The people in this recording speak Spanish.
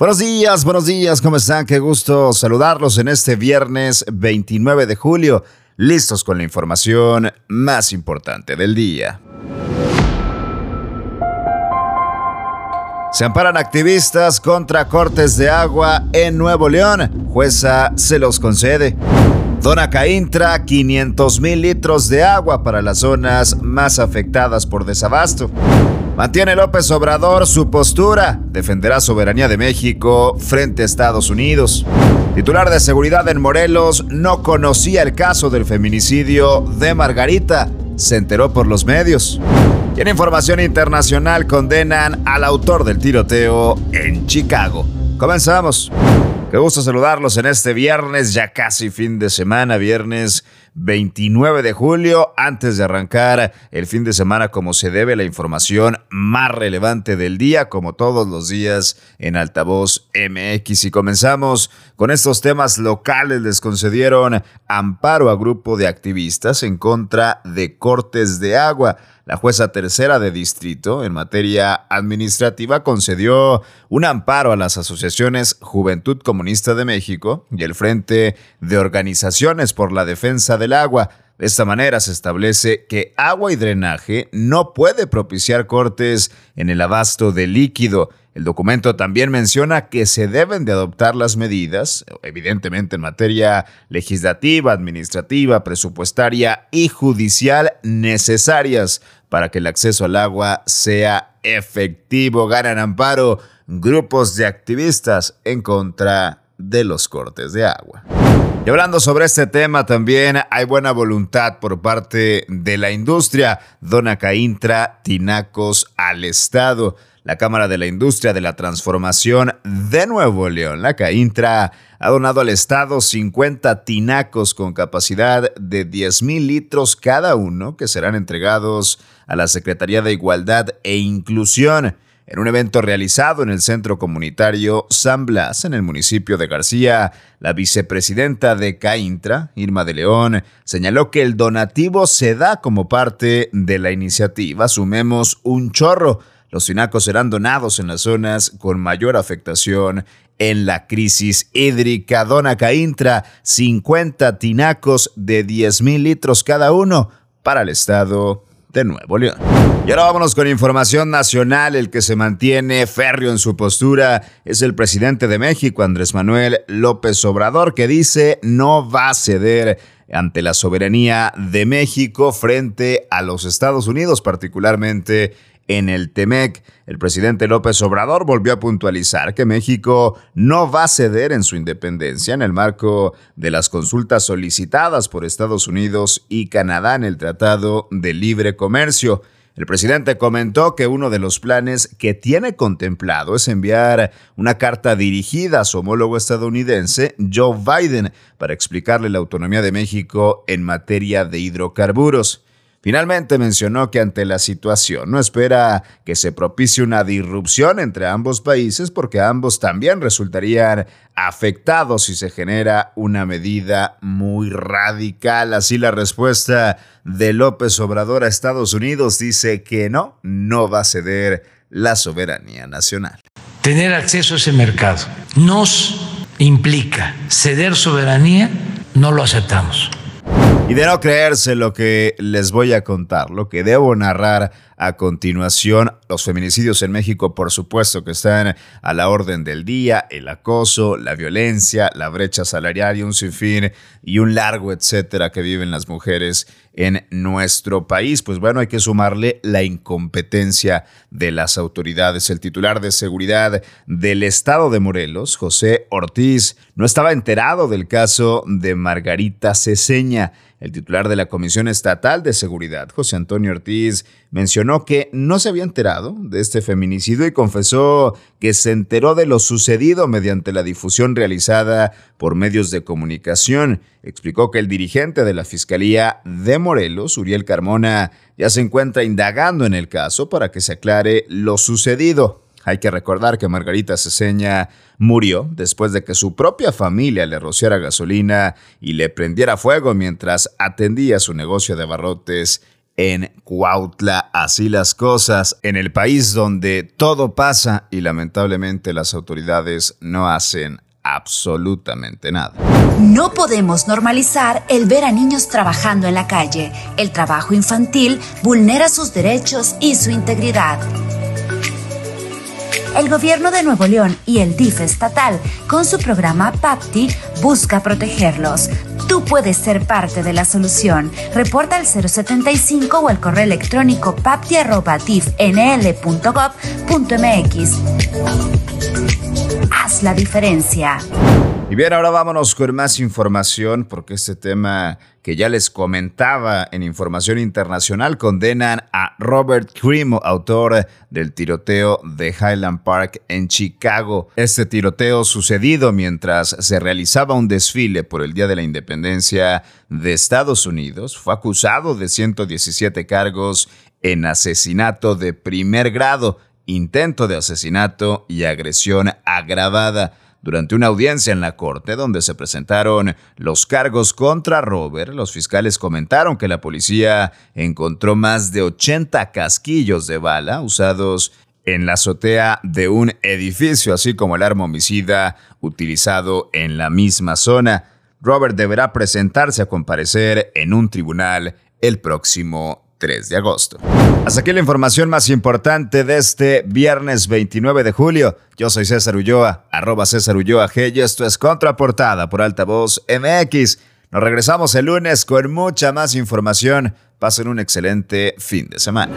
Buenos días, buenos días, ¿cómo están? Qué gusto saludarlos en este viernes 29 de julio, listos con la información más importante del día. Se amparan activistas contra cortes de agua en Nuevo León. Jueza se los concede. Dona Caintra 500 mil litros de agua para las zonas más afectadas por desabasto. Mantiene López Obrador su postura, defenderá soberanía de México frente a Estados Unidos. Titular de seguridad en Morelos no conocía el caso del feminicidio de Margarita, se enteró por los medios. Y en información internacional condenan al autor del tiroteo en Chicago. Comenzamos. Qué gusto saludarlos en este viernes, ya casi fin de semana, viernes 29 de julio, antes de arrancar el fin de semana como se debe, la información más relevante del día, como todos los días en Altavoz MX. Y comenzamos con estos temas locales. Les concedieron amparo a grupo de activistas en contra de cortes de agua. La jueza tercera de distrito en materia administrativa concedió un amparo a las asociaciones Juventud Comunista de México y el Frente de Organizaciones por la Defensa del Agua. De esta manera se establece que agua y drenaje no puede propiciar cortes en el abasto de líquido el documento también menciona que se deben de adoptar las medidas, evidentemente en materia legislativa, administrativa, presupuestaria y judicial necesarias para que el acceso al agua sea efectivo. Ganan amparo grupos de activistas en contra de los cortes de agua. Y hablando sobre este tema también hay buena voluntad por parte de la industria. Dona Caintra Tinacos al Estado la Cámara de la Industria de la Transformación de Nuevo León, la CAINTRA, ha donado al Estado 50 tinacos con capacidad de 10 mil litros cada uno que serán entregados a la Secretaría de Igualdad e Inclusión. En un evento realizado en el Centro Comunitario San Blas, en el municipio de García, la vicepresidenta de CAINTRA, Irma de León, señaló que el donativo se da como parte de la iniciativa. Sumemos un chorro. Los tinacos serán donados en las zonas con mayor afectación en la crisis hídrica. Dona Caintra, 50 tinacos de 10 mil litros cada uno para el estado de Nuevo León. Y ahora vámonos con información nacional. El que se mantiene férreo en su postura es el presidente de México, Andrés Manuel López Obrador, que dice no va a ceder ante la soberanía de México frente a los Estados Unidos, particularmente en el TEMEC. El presidente López Obrador volvió a puntualizar que México no va a ceder en su independencia en el marco de las consultas solicitadas por Estados Unidos y Canadá en el Tratado de Libre Comercio. El presidente comentó que uno de los planes que tiene contemplado es enviar una carta dirigida a su homólogo estadounidense, Joe Biden, para explicarle la autonomía de México en materia de hidrocarburos. Finalmente mencionó que ante la situación no espera que se propicie una disrupción entre ambos países porque ambos también resultarían afectados si se genera una medida muy radical. Así la respuesta de López Obrador a Estados Unidos dice que no, no va a ceder la soberanía nacional. Tener acceso a ese mercado nos implica ceder soberanía, no lo aceptamos. Y de no creerse lo que les voy a contar, lo que debo narrar a continuación, los feminicidios en México, por supuesto que están a la orden del día, el acoso, la violencia, la brecha salarial y un sinfín y un largo etcétera que viven las mujeres en nuestro país. Pues bueno, hay que sumarle la incompetencia de las autoridades. El titular de seguridad del estado de Morelos, José Ortiz, no estaba enterado del caso de Margarita Ceseña. El titular de la Comisión Estatal de Seguridad, José Antonio Ortiz, mencionó que no se había enterado de este feminicidio y confesó que se enteró de lo sucedido mediante la difusión realizada por medios de comunicación. Explicó que el dirigente de la Fiscalía de Morelos, Uriel Carmona, ya se encuentra indagando en el caso para que se aclare lo sucedido. Hay que recordar que Margarita Ceseña murió después de que su propia familia le rociara gasolina y le prendiera fuego mientras atendía su negocio de barrotes en Cuautla. Así las cosas en el país donde todo pasa y lamentablemente las autoridades no hacen absolutamente nada. No podemos normalizar el ver a niños trabajando en la calle. El trabajo infantil vulnera sus derechos y su integridad. El gobierno de Nuevo León y el DIF estatal, con su programa PAPTI, busca protegerlos. Tú puedes ser parte de la solución. Reporta al 075 o al correo electrónico papti.difnl.gov.mx. Haz la diferencia. Y bien, ahora vámonos con más información porque este tema que ya les comentaba en información internacional condenan a Robert Crimo, autor del tiroteo de Highland Park en Chicago. Este tiroteo sucedido mientras se realizaba un desfile por el Día de la Independencia de Estados Unidos. Fue acusado de 117 cargos en asesinato de primer grado, intento de asesinato y agresión agravada durante una audiencia en la corte donde se presentaron los cargos contra Robert, los fiscales comentaron que la policía encontró más de 80 casquillos de bala usados en la azotea de un edificio, así como el arma homicida utilizado en la misma zona. Robert deberá presentarse a comparecer en un tribunal el próximo 3 de agosto. Hasta aquí la información más importante de este viernes 29 de julio. Yo soy César Ulloa, arroba César Ulloa G y esto es Contraportada por Altavoz MX. Nos regresamos el lunes con mucha más información. Pasen un excelente fin de semana.